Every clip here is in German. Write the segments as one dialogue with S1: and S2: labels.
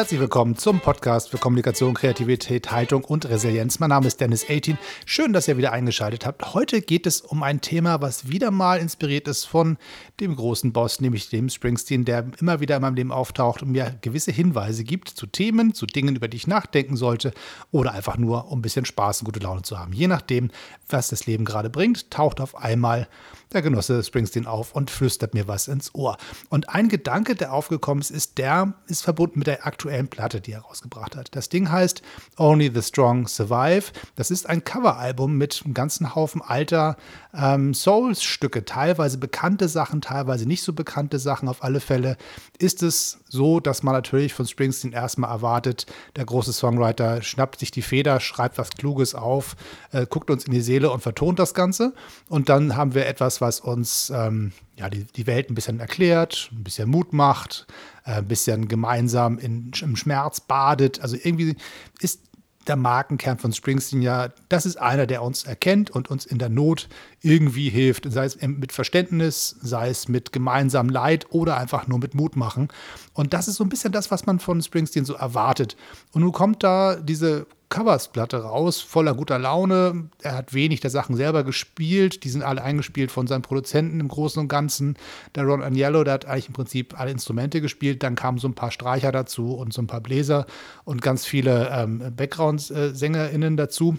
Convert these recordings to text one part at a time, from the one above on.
S1: Herzlich willkommen zum Podcast für Kommunikation, Kreativität, Haltung und Resilienz. Mein Name ist Dennis 18. Schön, dass ihr wieder eingeschaltet habt. Heute geht es um ein Thema, was wieder mal inspiriert ist von dem großen Boss, nämlich dem Springsteen, der immer wieder in meinem Leben auftaucht und mir gewisse Hinweise gibt zu Themen, zu Dingen, über die ich nachdenken sollte oder einfach nur, um ein bisschen Spaß und gute Laune zu haben. Je nachdem, was das Leben gerade bringt, taucht auf einmal der Genosse Springsteen auf und flüstert mir was ins Ohr. Und ein Gedanke, der aufgekommen ist, ist der, ist verbunden mit der aktuellen Platte, die er rausgebracht hat. Das Ding heißt Only the Strong Survive. Das ist ein Coveralbum mit einem ganzen Haufen alter ähm, Souls-Stücke, teilweise bekannte Sachen, teilweise nicht so bekannte Sachen. Auf alle Fälle ist es so, dass man natürlich von Springsteen erstmal erwartet, der große Songwriter schnappt sich die Feder, schreibt was Kluges auf, äh, guckt uns in die Seele und vertont das Ganze. Und dann haben wir etwas, was uns ähm, ja, die, die Welt ein bisschen erklärt, ein bisschen Mut macht, äh, ein bisschen gemeinsam in, im Schmerz badet. Also irgendwie ist der Markenkern von Springsteen ja, das ist einer, der uns erkennt und uns in der Not irgendwie hilft, sei es mit Verständnis, sei es mit gemeinsamem Leid oder einfach nur mit Mut machen. Und das ist so ein bisschen das, was man von Springsteen so erwartet. Und nun kommt da diese Coversplatte raus, voller guter Laune. Er hat wenig der Sachen selber gespielt. Die sind alle eingespielt von seinen Produzenten im Großen und Ganzen. Der Ron Agnello, der hat eigentlich im Prinzip alle Instrumente gespielt. Dann kamen so ein paar Streicher dazu und so ein paar Bläser und ganz viele ähm, Background-SängerInnen dazu.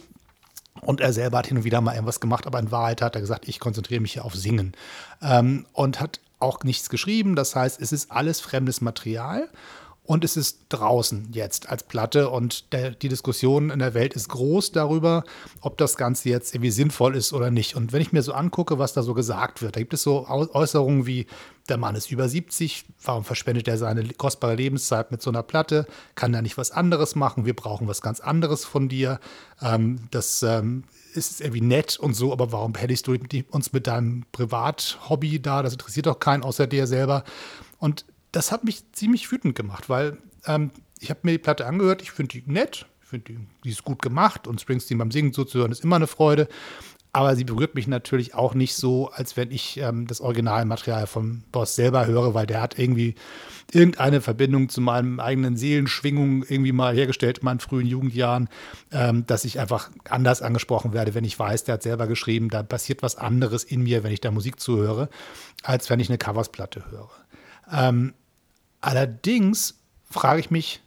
S1: Und er selber hat hin und wieder mal irgendwas gemacht, aber in Wahrheit hat er gesagt, ich konzentriere mich hier auf Singen. Ähm, und hat auch nichts geschrieben. Das heißt, es ist alles fremdes Material. Und es ist draußen jetzt als Platte und der, die Diskussion in der Welt ist groß darüber, ob das Ganze jetzt irgendwie sinnvoll ist oder nicht. Und wenn ich mir so angucke, was da so gesagt wird, da gibt es so Äußerungen wie, der Mann ist über 70, warum verschwendet er seine kostbare Lebenszeit mit so einer Platte? Kann er nicht was anderes machen? Wir brauchen was ganz anderes von dir. Ähm, das ähm, ist irgendwie nett und so, aber warum hättest du uns mit deinem Privathobby da? Das interessiert doch keinen außer dir selber. Und das hat mich ziemlich wütend gemacht, weil ähm, ich habe mir die Platte angehört, ich finde die nett, ich finde die, die ist gut gemacht und Springsteen beim Singen zuzuhören ist immer eine Freude. Aber sie berührt mich natürlich auch nicht so, als wenn ich ähm, das Originalmaterial vom Boss selber höre, weil der hat irgendwie irgendeine Verbindung zu meinen eigenen Seelenschwingungen irgendwie mal hergestellt in meinen frühen Jugendjahren, ähm, dass ich einfach anders angesprochen werde, wenn ich weiß, der hat selber geschrieben, da passiert was anderes in mir, wenn ich da Musik zuhöre, als wenn ich eine Coversplatte höre. Ähm, Allerdings frage ich mich,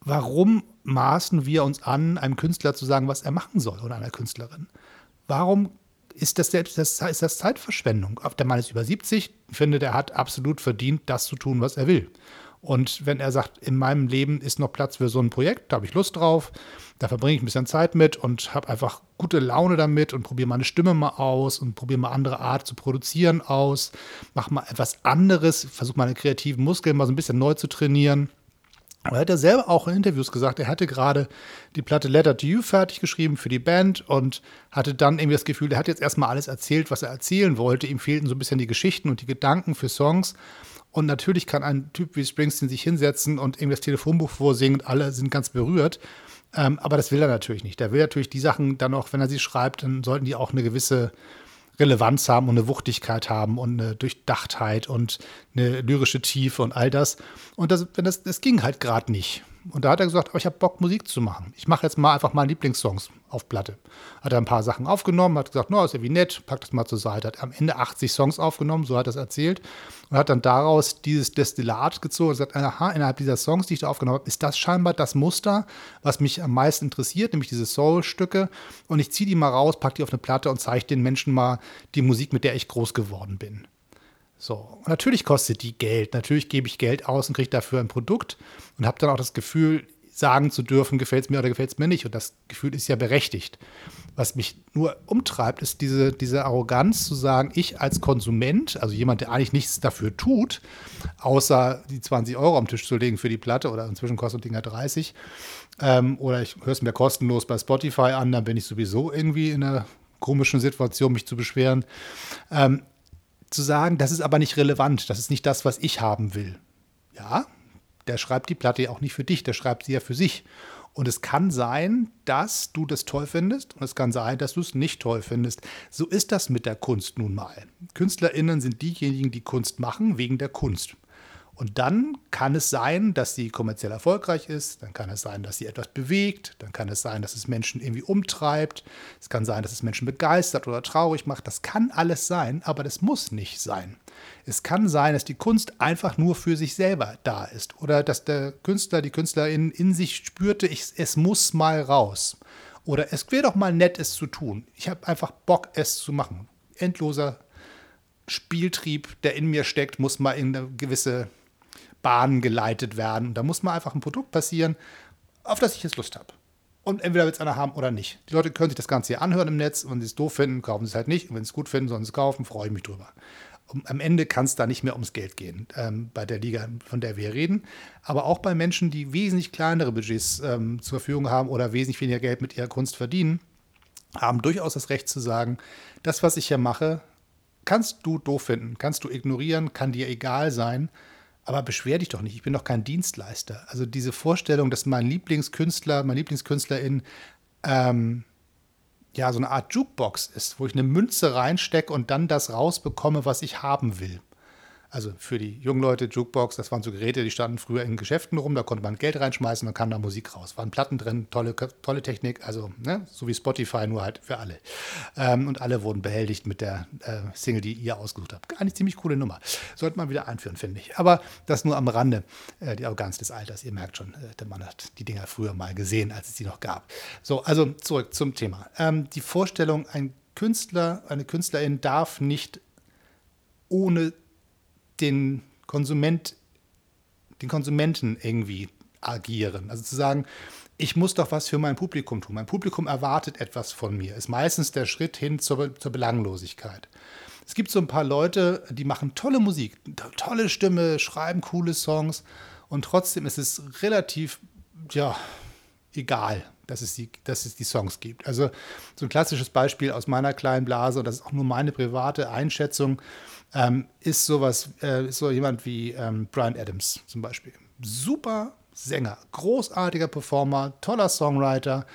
S1: warum maßen wir uns an, einem Künstler zu sagen, was er machen soll oder einer Künstlerin? Warum ist das, selbst, das, ist das Zeitverschwendung? Der Mann ist über 70, finde, der hat absolut verdient, das zu tun, was er will. Und wenn er sagt, in meinem Leben ist noch Platz für so ein Projekt, da habe ich Lust drauf, da verbringe ich ein bisschen Zeit mit und habe einfach gute Laune damit und probiere meine Stimme mal aus und probiere mal andere Art zu produzieren aus, mache mal etwas anderes, versuche meine kreativen Muskeln mal so ein bisschen neu zu trainieren. Er hat ja selber auch in Interviews gesagt, er hatte gerade die Platte Letter to You fertig geschrieben für die Band und hatte dann irgendwie das Gefühl, er hat jetzt erstmal alles erzählt, was er erzählen wollte. Ihm fehlten so ein bisschen die Geschichten und die Gedanken für Songs. Und natürlich kann ein Typ wie Springsteen sich hinsetzen und eben das Telefonbuch vorsingen und alle sind ganz berührt. Ähm, aber das will er natürlich nicht. Der will natürlich die Sachen dann auch, wenn er sie schreibt, dann sollten die auch eine gewisse Relevanz haben und eine Wuchtigkeit haben und eine Durchdachtheit und eine lyrische Tiefe und all das. Und das, das, das ging halt gerade nicht. Und da hat er gesagt, aber ich habe Bock, Musik zu machen. Ich mache jetzt mal einfach mal Lieblingssongs auf Platte. Hat er ein paar Sachen aufgenommen, hat gesagt, no, ist irgendwie nett, pack das mal zur Seite. Hat am Ende 80 Songs aufgenommen, so hat er es erzählt. Und hat dann daraus dieses Destillat gezogen und gesagt, aha, innerhalb dieser Songs, die ich da aufgenommen habe, ist das scheinbar das Muster, was mich am meisten interessiert, nämlich diese Soul-Stücke. Und ich ziehe die mal raus, pack die auf eine Platte und zeige den Menschen mal die Musik, mit der ich groß geworden bin. So, und natürlich kostet die Geld. Natürlich gebe ich Geld aus und kriege dafür ein Produkt und habe dann auch das Gefühl, sagen zu dürfen, gefällt es mir oder gefällt es mir nicht. Und das Gefühl ist ja berechtigt. Was mich nur umtreibt, ist diese, diese Arroganz zu sagen, ich als Konsument, also jemand, der eigentlich nichts dafür tut, außer die 20 Euro am Tisch zu legen für die Platte oder inzwischen kostet Dinger 30, ähm, oder ich höre es mir kostenlos bei Spotify an, dann bin ich sowieso irgendwie in einer komischen Situation, mich zu beschweren. Ähm, zu sagen, das ist aber nicht relevant, das ist nicht das, was ich haben will. Ja, der schreibt die Platte ja auch nicht für dich, der schreibt sie ja für sich. Und es kann sein, dass du das toll findest und es kann sein, dass du es nicht toll findest. So ist das mit der Kunst nun mal. KünstlerInnen sind diejenigen, die Kunst machen wegen der Kunst. Und dann kann es sein, dass sie kommerziell erfolgreich ist, dann kann es sein, dass sie etwas bewegt, dann kann es sein, dass es Menschen irgendwie umtreibt, es kann sein, dass es Menschen begeistert oder traurig macht. Das kann alles sein, aber das muss nicht sein. Es kann sein, dass die Kunst einfach nur für sich selber da ist oder dass der Künstler, die Künstlerin in sich spürte, ich, es muss mal raus. Oder es wäre doch mal nett, es zu tun. Ich habe einfach Bock, es zu machen. Endloser Spieltrieb, der in mir steckt, muss mal in eine gewisse Bahnen geleitet werden. Da muss mal einfach ein Produkt passieren, auf das ich jetzt Lust habe. Und entweder wird es einer haben oder nicht. Die Leute können sich das Ganze hier anhören im Netz. Und wenn sie es doof finden, kaufen sie es halt nicht. Und wenn sie es gut finden, sollen sie es kaufen, freue ich mich drüber. Und am Ende kann es da nicht mehr ums Geld gehen, ähm, bei der Liga, von der wir reden. Aber auch bei Menschen, die wesentlich kleinere Budgets ähm, zur Verfügung haben oder wesentlich weniger Geld mit ihrer Kunst verdienen, haben durchaus das Recht zu sagen, das, was ich hier mache, kannst du doof finden, kannst du ignorieren, kann dir egal sein. Aber beschwer dich doch nicht, ich bin doch kein Dienstleister. Also diese Vorstellung, dass mein Lieblingskünstler, meine Lieblingskünstlerin ähm, ja so eine Art Jukebox ist, wo ich eine Münze reinstecke und dann das rausbekomme, was ich haben will. Also für die jungen Leute, Jukebox, das waren so Geräte, die standen früher in Geschäften rum, da konnte man Geld reinschmeißen, dann kam da Musik raus. Waren Platten drin, tolle, tolle Technik, also ne, so wie Spotify, nur halt für alle. Ähm, und alle wurden behelligt mit der äh, Single, die ihr ausgesucht habt. Eine ziemlich coole Nummer. Sollte man wieder einführen, finde ich. Aber das nur am Rande, äh, die Arroganz des Alters. Ihr merkt schon, äh, der Mann hat die Dinger früher mal gesehen, als es sie noch gab. So, also zurück zum Thema. Ähm, die Vorstellung, ein Künstler, eine Künstlerin darf nicht ohne den Konsument, den Konsumenten irgendwie agieren. Also zu sagen, ich muss doch was für mein Publikum tun. Mein Publikum erwartet etwas von mir. Ist meistens der Schritt hin zur, zur Belanglosigkeit. Es gibt so ein paar Leute, die machen tolle Musik, tolle Stimme, schreiben coole Songs und trotzdem ist es relativ, ja, egal, dass es, die, dass es die Songs gibt. Also so ein klassisches Beispiel aus meiner kleinen Blase, und das ist auch nur meine private Einschätzung, ähm, ist sowas, äh, ist so jemand wie ähm, Brian Adams zum Beispiel. Super Sänger, großartiger Performer, toller Songwriter,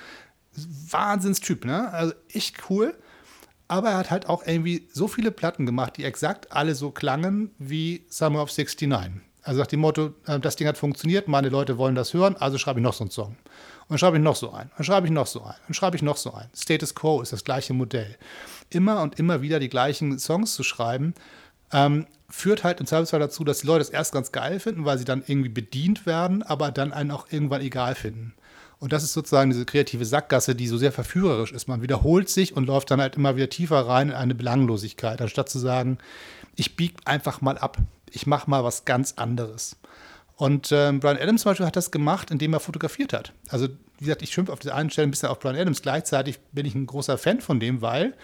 S1: Wahnsinnstyp, ne? Also echt cool. Aber er hat halt auch irgendwie so viele Platten gemacht, die exakt alle so klangen wie Summer of 69. Also nach dem Motto, äh, das Ding hat funktioniert, meine Leute wollen das hören, also schreibe ich noch so einen Song. Und schreibe ich noch so ein, dann schreibe ich noch so ein, dann schreibe ich noch so ein. Status Quo ist das gleiche Modell. Immer und immer wieder die gleichen Songs zu schreiben, ähm, führt halt im Zweifelsfall dazu, dass die Leute es erst ganz geil finden, weil sie dann irgendwie bedient werden, aber dann einen auch irgendwann egal finden. Und das ist sozusagen diese kreative Sackgasse, die so sehr verführerisch ist. Man wiederholt sich und läuft dann halt immer wieder tiefer rein in eine Belanglosigkeit, anstatt zu sagen, ich biege einfach mal ab. Ich mache mal was ganz anderes. Und äh, Brian Adams zum Beispiel hat das gemacht, indem er fotografiert hat. Also, wie gesagt, ich schimpfe auf dieser einen Stelle ein bisschen auf Brian Adams. Gleichzeitig bin ich ein großer Fan von dem, weil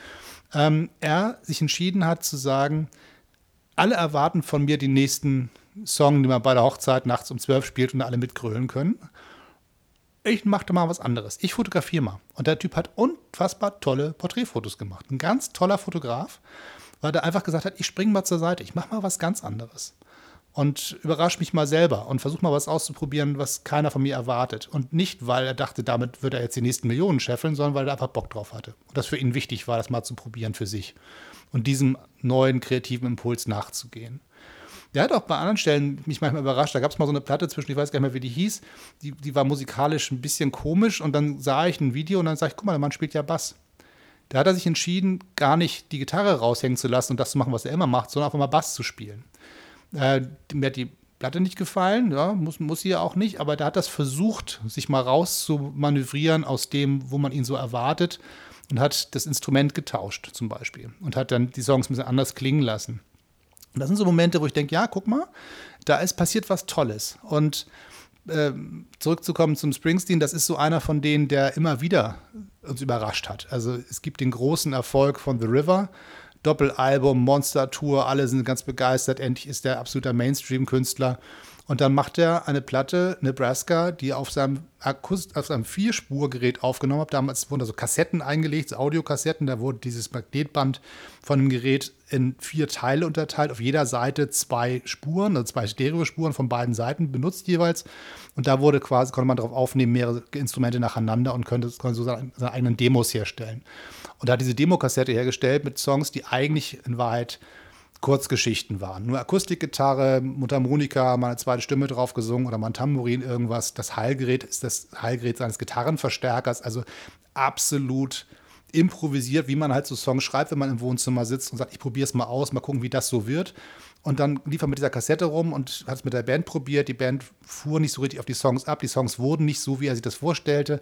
S1: ähm, er sich entschieden hat zu sagen, alle erwarten von mir den nächsten Song, den man bei der Hochzeit nachts um zwölf spielt und alle mitgrölen können. Ich machte mal was anderes. Ich fotografiere mal. Und der Typ hat unfassbar tolle Porträtfotos gemacht. Ein ganz toller Fotograf, weil der einfach gesagt hat, ich springe mal zur Seite, ich mache mal was ganz anderes. Und überrasche mich mal selber und versuche mal was auszuprobieren, was keiner von mir erwartet. Und nicht, weil er dachte, damit wird er jetzt die nächsten Millionen scheffeln, sondern weil er einfach Bock drauf hatte. Und das für ihn wichtig war, das mal zu probieren für sich und diesem neuen kreativen Impuls nachzugehen. Der hat auch bei anderen Stellen mich manchmal überrascht. Da gab es mal so eine Platte zwischen, ich weiß gar nicht mehr, wie die hieß. Die, die war musikalisch ein bisschen komisch und dann sah ich ein Video und dann sage ich, guck mal, der Mann spielt ja Bass. Da hat er sich entschieden, gar nicht die Gitarre raushängen zu lassen und das zu machen, was er immer macht, sondern einfach mal Bass zu spielen. Äh, mir hat die Platte nicht gefallen, ja, muss, muss sie ja auch nicht, aber der hat das versucht, sich mal rauszumanövrieren aus dem, wo man ihn so erwartet und hat das Instrument getauscht zum Beispiel und hat dann die Songs ein bisschen anders klingen lassen. Und das sind so Momente, wo ich denke, ja, guck mal, da ist passiert was Tolles. Und äh, zurückzukommen zum Springsteen, das ist so einer von denen, der immer wieder uns überrascht hat. Also es gibt den großen Erfolg von The River, Doppelalbum, Monster Tour, alle sind ganz begeistert. Endlich ist der absoluter Mainstream-Künstler. Und dann macht er eine Platte, Nebraska, die auf seinem, Akust auf seinem Vierspurgerät aufgenommen hat. Damals wurden da so Kassetten eingelegt, so Audiokassetten. Da wurde dieses Magnetband von dem Gerät in vier Teile unterteilt. Auf jeder Seite zwei Spuren, also zwei Stereospuren von beiden Seiten benutzt jeweils. Und da wurde quasi, konnte man darauf aufnehmen, mehrere Instrumente nacheinander und konnte, konnte so seine, seine eigenen Demos herstellen. Und er hat diese Demokassette hergestellt mit Songs, die eigentlich in Wahrheit Kurzgeschichten waren. Nur Akustikgitarre, Mundharmonika, mal eine zweite Stimme drauf gesungen oder mal ein Tambourin, irgendwas. Das Heilgerät ist das Heilgerät seines Gitarrenverstärkers. Also absolut improvisiert, wie man halt so Songs schreibt, wenn man im Wohnzimmer sitzt und sagt, ich probiere es mal aus, mal gucken, wie das so wird. Und dann lief er mit dieser Kassette rum und hat es mit der Band probiert. Die Band fuhr nicht so richtig auf die Songs ab. Die Songs wurden nicht so, wie er sich das vorstellte.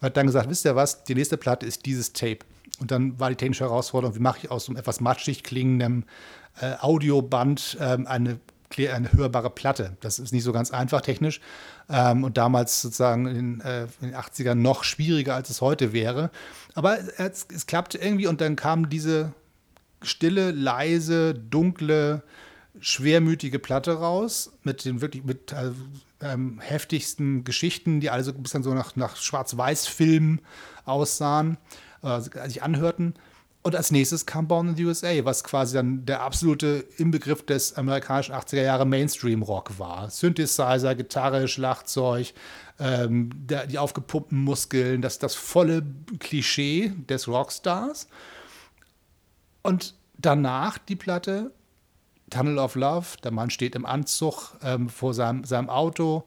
S1: Und hat dann gesagt, wisst ihr was, die nächste Platte ist dieses Tape. Und dann war die technische Herausforderung, wie mache ich aus so einem etwas matschig klingendem äh, Audioband ähm, eine, eine hörbare Platte. Das ist nicht so ganz einfach technisch ähm, und damals sozusagen in, äh, in, den 80ern noch schwieriger, als es heute wäre. Aber es, es klappte irgendwie und dann kam diese stille, leise, dunkle, schwermütige Platte raus mit den wirklich mit äh, ähm, heftigsten Geschichten, die alle so ein bisschen so nach, nach Schwarz-Weiß-Film aussahen, äh, sich anhörten. Und als nächstes kam Born in the USA, was quasi dann der absolute Inbegriff des amerikanischen 80er Jahre Mainstream-Rock war. Synthesizer, Gitarre, Schlagzeug, ähm, der, die aufgepumpten Muskeln, das, das volle Klischee des Rockstars. Und danach die Platte Tunnel of Love, der Mann steht im Anzug ähm, vor seinem, seinem Auto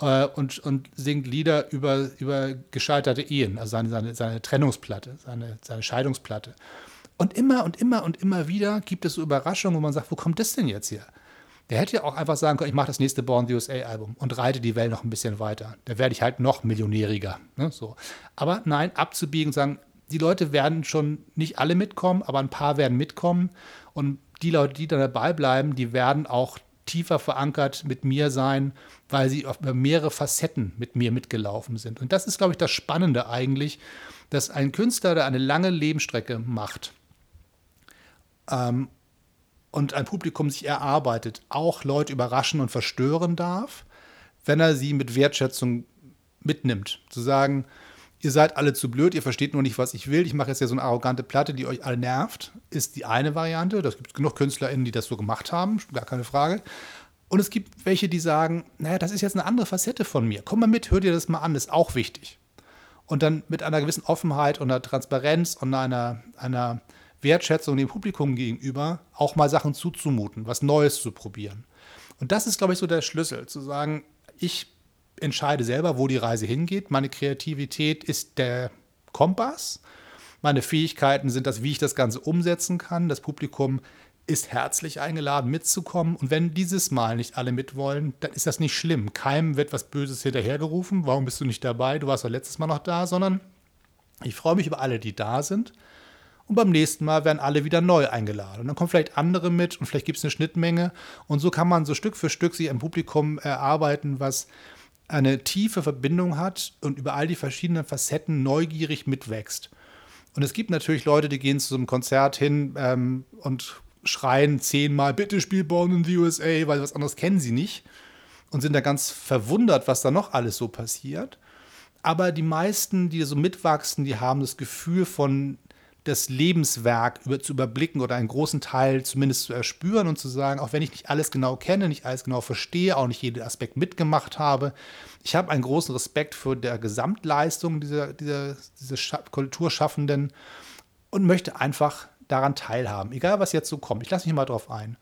S1: äh, und, und singt Lieder über, über gescheiterte Ehen, also seine, seine, seine Trennungsplatte, seine, seine Scheidungsplatte. Und immer und immer und immer wieder gibt es so Überraschungen, wo man sagt, wo kommt das denn jetzt her? Der hätte ja auch einfach sagen können, ich mache das nächste Born the USA Album und reite die Welt noch ein bisschen weiter. Da werde ich halt noch millionäriger. Ne, so. Aber nein, abzubiegen und sagen, die Leute werden schon nicht alle mitkommen, aber ein paar werden mitkommen. Und die Leute, die dann dabei bleiben, die werden auch tiefer verankert mit mir sein, weil sie auf mehrere Facetten mit mir mitgelaufen sind. Und das ist, glaube ich, das Spannende eigentlich, dass ein Künstler, der eine lange Lebensstrecke macht ähm, und ein Publikum sich erarbeitet, auch Leute überraschen und verstören darf, wenn er sie mit Wertschätzung mitnimmt. Zu sagen, ihr seid alle zu blöd, ihr versteht nur nicht, was ich will. Ich mache jetzt ja so eine arrogante Platte, die euch alle nervt, ist die eine Variante. Das gibt genug KünstlerInnen, die das so gemacht haben, gar keine Frage. Und es gibt welche, die sagen, naja, das ist jetzt eine andere Facette von mir. Komm mal mit, hör dir das mal an, ist auch wichtig. Und dann mit einer gewissen Offenheit und einer Transparenz und einer, einer Wertschätzung dem Publikum gegenüber auch mal Sachen zuzumuten, was Neues zu probieren. Und das ist, glaube ich, so der Schlüssel, zu sagen, ich entscheide selber, wo die Reise hingeht. Meine Kreativität ist der Kompass. Meine Fähigkeiten sind das, wie ich das Ganze umsetzen kann. Das Publikum ist herzlich eingeladen, mitzukommen. Und wenn dieses Mal nicht alle mitwollen, dann ist das nicht schlimm. Keinem wird was Böses hinterhergerufen. Warum bist du nicht dabei? Du warst doch letztes Mal noch da, sondern ich freue mich über alle, die da sind. Und beim nächsten Mal werden alle wieder neu eingeladen. Und dann kommen vielleicht andere mit und vielleicht gibt es eine Schnittmenge. Und so kann man so Stück für Stück sich ein Publikum erarbeiten, was eine tiefe Verbindung hat und über all die verschiedenen Facetten neugierig mitwächst. Und es gibt natürlich Leute, die gehen zu so einem Konzert hin ähm, und schreien zehnmal, bitte spiel Born in the USA, weil was anderes kennen sie nicht. Und sind da ganz verwundert, was da noch alles so passiert. Aber die meisten, die so mitwachsen, die haben das Gefühl von das Lebenswerk über, zu überblicken oder einen großen Teil zumindest zu erspüren und zu sagen, auch wenn ich nicht alles genau kenne, nicht alles genau verstehe, auch nicht jeden Aspekt mitgemacht habe, ich habe einen großen Respekt für der Gesamtleistung dieser, dieser, dieser Kulturschaffenden und möchte einfach daran teilhaben, egal was jetzt so kommt. Ich lasse mich mal drauf ein.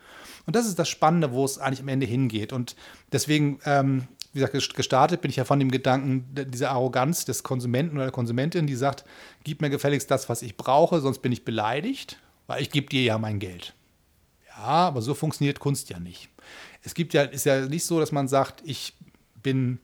S1: Und das ist das Spannende, wo es eigentlich am Ende hingeht. Und deswegen ähm, wie gesagt, gestartet bin ich ja von dem Gedanken dieser Arroganz des Konsumenten oder der Konsumentin, die sagt, gib mir gefälligst das, was ich brauche, sonst bin ich beleidigt, weil ich gebe dir ja mein Geld. Ja, aber so funktioniert Kunst ja nicht. Es gibt ja, ist ja nicht so, dass man sagt, ich bin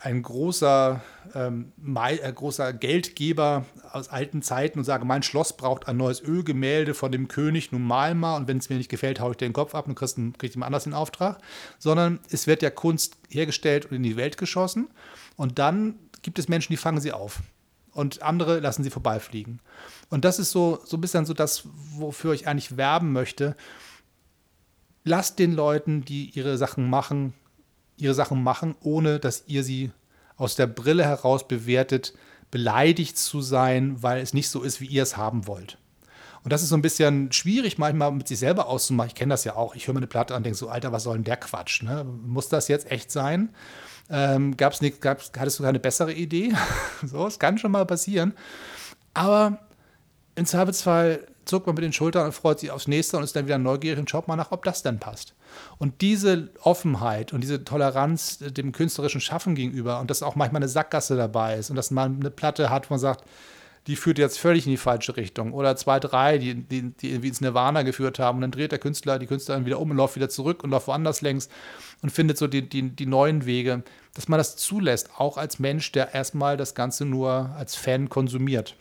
S1: ein großer, ähm, äh, großer Geldgeber aus alten Zeiten und sage, mein Schloss braucht ein neues Ölgemälde von dem König, nun mal mal und wenn es mir nicht gefällt, haue ich dir den Kopf ab und kriege krieg jemand anders den Auftrag. Sondern es wird ja Kunst hergestellt und in die Welt geschossen und dann gibt es Menschen, die fangen sie auf und andere lassen sie vorbeifliegen. Und das ist so, so ein bisschen so das, wofür ich eigentlich werben möchte. Lasst den Leuten, die ihre Sachen machen, ihre Sachen machen, ohne dass ihr sie aus der Brille heraus bewertet, beleidigt zu sein, weil es nicht so ist, wie ihr es haben wollt. Und das ist so ein bisschen schwierig manchmal mit sich selber auszumachen. Ich kenne das ja auch. Ich höre mir eine Platte an und denke so, Alter, was soll denn der Quatsch? Ne? Muss das jetzt echt sein? Ähm, gab's nicht, gab's, hattest du keine bessere Idee? so, es kann schon mal passieren. Aber im Zweifelsfall zuckt man mit den Schultern und freut sich aufs nächste und ist dann wieder neugierig und schaut mal nach, ob das denn passt. Und diese Offenheit und diese Toleranz dem künstlerischen Schaffen gegenüber und dass auch manchmal eine Sackgasse dabei ist und dass man eine Platte hat, wo man sagt, die führt jetzt völlig in die falsche Richtung. Oder zwei, drei, die, die, die irgendwie ins Nirvana geführt haben. Und dann dreht der Künstler, die Künstlerin wieder um und läuft wieder zurück und läuft woanders längs und findet so die, die, die neuen Wege. Dass man das zulässt, auch als Mensch, der erstmal das Ganze nur als Fan konsumiert.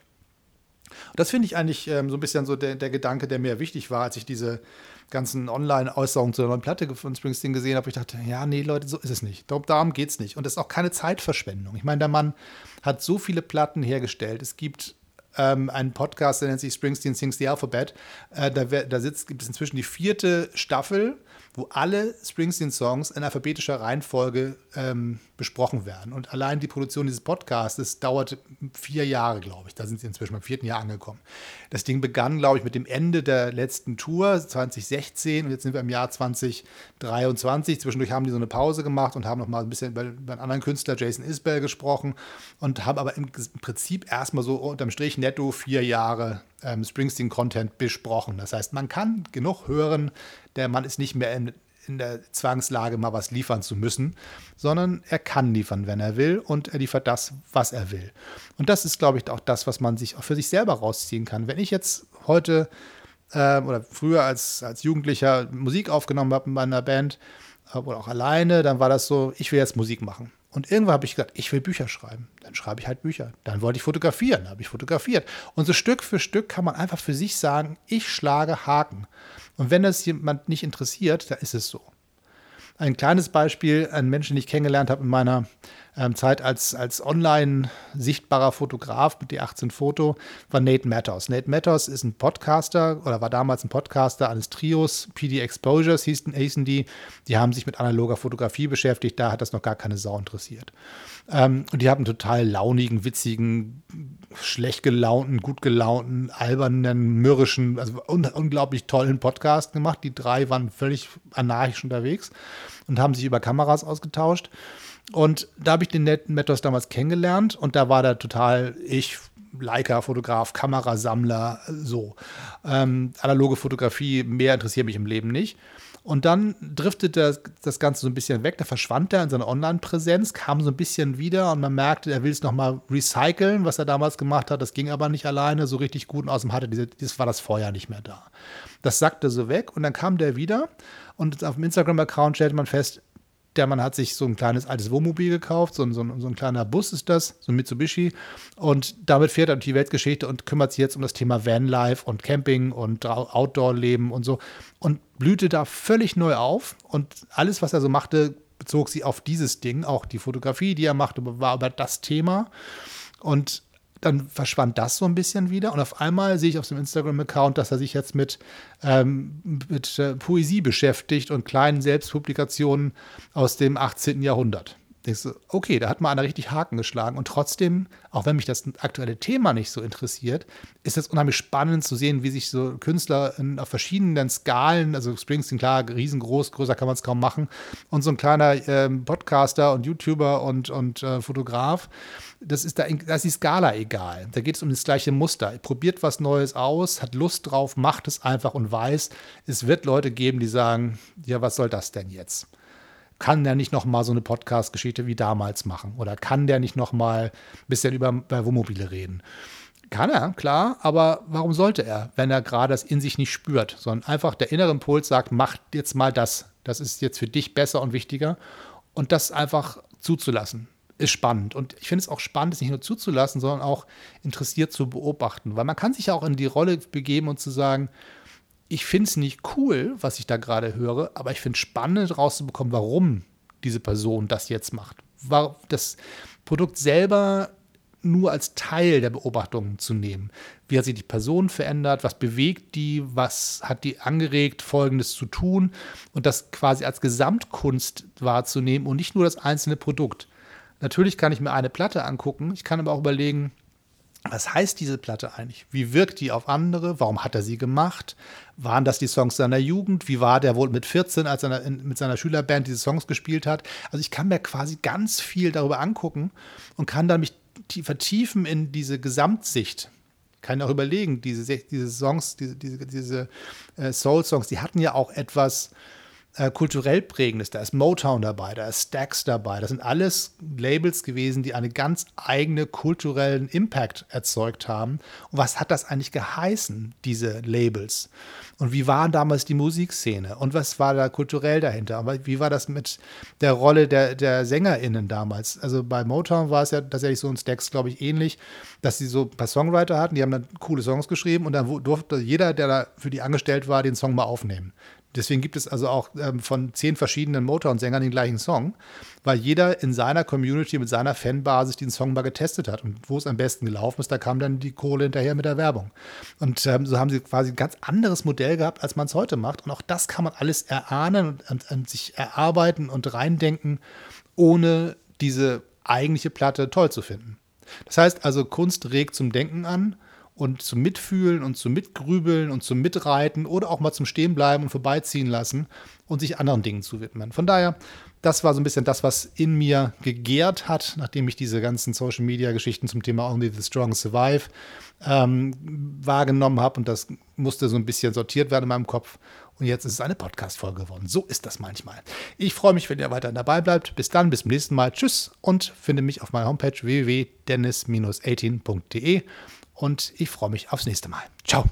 S1: Und das finde ich eigentlich ähm, so ein bisschen so der, der Gedanke, der mir wichtig war, als ich diese ganzen Online-Äußerungen zu der neuen Platte von Springsteen gesehen habe. Ich dachte, ja, nee, Leute, so ist es nicht. Darum geht es nicht. Und das ist auch keine Zeitverschwendung. Ich meine, der Mann hat so viele Platten hergestellt. Es gibt ähm, einen Podcast, der nennt sich Springsteen Sings the Alphabet. Äh, da, da sitzt, gibt es inzwischen die vierte Staffel wo alle Springsteen-Songs in alphabetischer Reihenfolge ähm, besprochen werden. Und allein die Produktion dieses Podcasts dauerte vier Jahre, glaube ich. Da sind sie inzwischen beim vierten Jahr angekommen. Das Ding begann, glaube ich, mit dem Ende der letzten Tour 2016 und jetzt sind wir im Jahr 2023. Zwischendurch haben die so eine Pause gemacht und haben noch mal ein bisschen über, über einen anderen Künstler, Jason Isbell, gesprochen und haben aber im Prinzip erstmal so unterm Strich netto vier Jahre ähm, Springsteen-Content besprochen. Das heißt, man kann genug hören, der Mann ist nicht mehr in, in der Zwangslage, mal was liefern zu müssen, sondern er kann liefern, wenn er will und er liefert das, was er will. Und das ist, glaube ich, auch das, was man sich auch für sich selber rausziehen kann. Wenn ich jetzt heute äh, oder früher als, als Jugendlicher Musik aufgenommen habe in meiner Band äh, oder auch alleine, dann war das so, ich will jetzt Musik machen. Und irgendwann habe ich gesagt, ich will Bücher schreiben. Dann schreibe ich halt Bücher. Dann wollte ich fotografieren, habe ich fotografiert. Und so Stück für Stück kann man einfach für sich sagen, ich schlage Haken. Und wenn das jemand nicht interessiert, dann ist es so. Ein kleines Beispiel, ein Mensch, den ich kennengelernt habe in meiner ähm, Zeit als, als online sichtbarer Fotograf mit D18 Foto, war Nate Matters. Nate Matters ist ein Podcaster oder war damals ein Podcaster eines Trios, PD Exposures hießen, hießen die. Die haben sich mit analoger Fotografie beschäftigt, da hat das noch gar keine Sau interessiert. Ähm, und die haben einen total launigen, witzigen, schlecht gelaunten, gut gelaunten, albernen, mürrischen, also un unglaublich tollen Podcast gemacht. Die drei waren völlig anarchisch unterwegs und haben sich über Kameras ausgetauscht. Und da habe ich den netten Mettos damals kennengelernt und da war der total ich, Leica-Fotograf, Kamerasammler, so. Ähm, analoge Fotografie, mehr interessiert mich im Leben nicht. Und dann driftete das, das Ganze so ein bisschen weg, da verschwand er in seiner Online-Präsenz, kam so ein bisschen wieder und man merkte, er will es nochmal recyceln, was er damals gemacht hat. Das ging aber nicht alleine so richtig gut und außerdem hatte diese, das war das Feuer nicht mehr da. Das sackte so weg und dann kam der wieder und auf dem Instagram-Account stellte man fest, der Mann hat sich so ein kleines altes Wohnmobil gekauft, so ein, so, ein, so ein kleiner Bus ist das, so ein Mitsubishi. Und damit fährt er durch die Weltgeschichte und kümmert sich jetzt um das Thema Vanlife und Camping und Outdoor-Leben und so. Und blühte da völlig neu auf. Und alles, was er so machte, bezog sich auf dieses Ding. Auch die Fotografie, die er machte, war über das Thema. Und dann verschwand das so ein bisschen wieder und auf einmal sehe ich auf seinem Instagram-Account, dass er sich jetzt mit, ähm, mit äh, Poesie beschäftigt und kleinen Selbstpublikationen aus dem 18. Jahrhundert denkst du, okay, da hat mal einer richtig Haken geschlagen. Und trotzdem, auch wenn mich das aktuelle Thema nicht so interessiert, ist es unheimlich spannend zu sehen, wie sich so Künstler in, auf verschiedenen Skalen, also Springsteen, klar, riesengroß, größer kann man es kaum machen, und so ein kleiner ähm, Podcaster und YouTuber und, und äh, Fotograf, das ist, da, da ist die Skala egal. Da geht es um das gleiche Muster. Probiert was Neues aus, hat Lust drauf, macht es einfach und weiß, es wird Leute geben, die sagen, ja, was soll das denn jetzt? Kann der nicht noch mal so eine Podcast-Geschichte wie damals machen? Oder kann der nicht noch mal ein bisschen über Wohnmobile reden? Kann er, klar, aber warum sollte er, wenn er gerade das in sich nicht spürt, sondern einfach der innere Impuls sagt, mach jetzt mal das. Das ist jetzt für dich besser und wichtiger. Und das einfach zuzulassen, ist spannend. Und ich finde es auch spannend, es nicht nur zuzulassen, sondern auch interessiert zu beobachten. Weil man kann sich ja auch in die Rolle begeben und zu sagen, ich finde es nicht cool, was ich da gerade höre, aber ich finde es spannend rauszubekommen, warum diese Person das jetzt macht. Das Produkt selber nur als Teil der Beobachtungen zu nehmen. Wie hat sich die Person verändert? Was bewegt die? Was hat die angeregt, Folgendes zu tun? Und das quasi als Gesamtkunst wahrzunehmen und nicht nur das einzelne Produkt. Natürlich kann ich mir eine Platte angucken. Ich kann aber auch überlegen, was heißt diese Platte eigentlich? Wie wirkt die auf andere? Warum hat er sie gemacht? Waren das die Songs seiner Jugend? Wie war der wohl mit 14, als er mit seiner Schülerband diese Songs gespielt hat? Also ich kann mir quasi ganz viel darüber angucken und kann dann mich vertiefen in diese Gesamtsicht kann auch überlegen, diese, diese Songs, diese, diese, diese äh, Soul-Songs, die hatten ja auch etwas äh, kulturell prägendes. Da ist Motown dabei, da ist Stax dabei. Das sind alles Labels gewesen, die einen ganz eigenen kulturellen Impact erzeugt haben. Und was hat das eigentlich geheißen, diese Labels? Und wie war damals die Musikszene? Und was war da kulturell dahinter? Aber wie war das mit der Rolle der, der SängerInnen damals? Also bei Motown war es ja tatsächlich so ein Stax, glaube ich, ähnlich, dass sie so ein paar Songwriter hatten, die haben dann coole Songs geschrieben und dann durfte jeder, der da für die angestellt war, den Song mal aufnehmen. Deswegen gibt es also auch ähm, von zehn verschiedenen Motown-Sängern den gleichen Song, weil jeder in seiner Community mit seiner Fanbasis den Song mal getestet hat. Und wo es am besten gelaufen ist, da kam dann die Kohle hinterher mit der Werbung. Und ähm, so haben sie quasi ein ganz anderes Modell gehabt, als man es heute macht. Und auch das kann man alles erahnen und, und, und sich erarbeiten und reindenken, ohne diese eigentliche Platte toll zu finden. Das heißt also, Kunst regt zum Denken an und zum Mitfühlen und zum Mitgrübeln und zum Mitreiten oder auch mal zum Stehenbleiben und vorbeiziehen lassen und sich anderen Dingen zu widmen. Von daher, das war so ein bisschen das, was in mir gegärt hat, nachdem ich diese ganzen Social Media Geschichten zum Thema Only the Strong Survive ähm, wahrgenommen habe und das musste so ein bisschen sortiert werden in meinem Kopf. Und jetzt ist es eine Podcast-Folge geworden. So ist das manchmal. Ich freue mich, wenn ihr weiter dabei bleibt. Bis dann, bis zum nächsten Mal. Tschüss und finde mich auf meiner Homepage www.dennis-18.de und ich freue mich aufs nächste Mal. Ciao.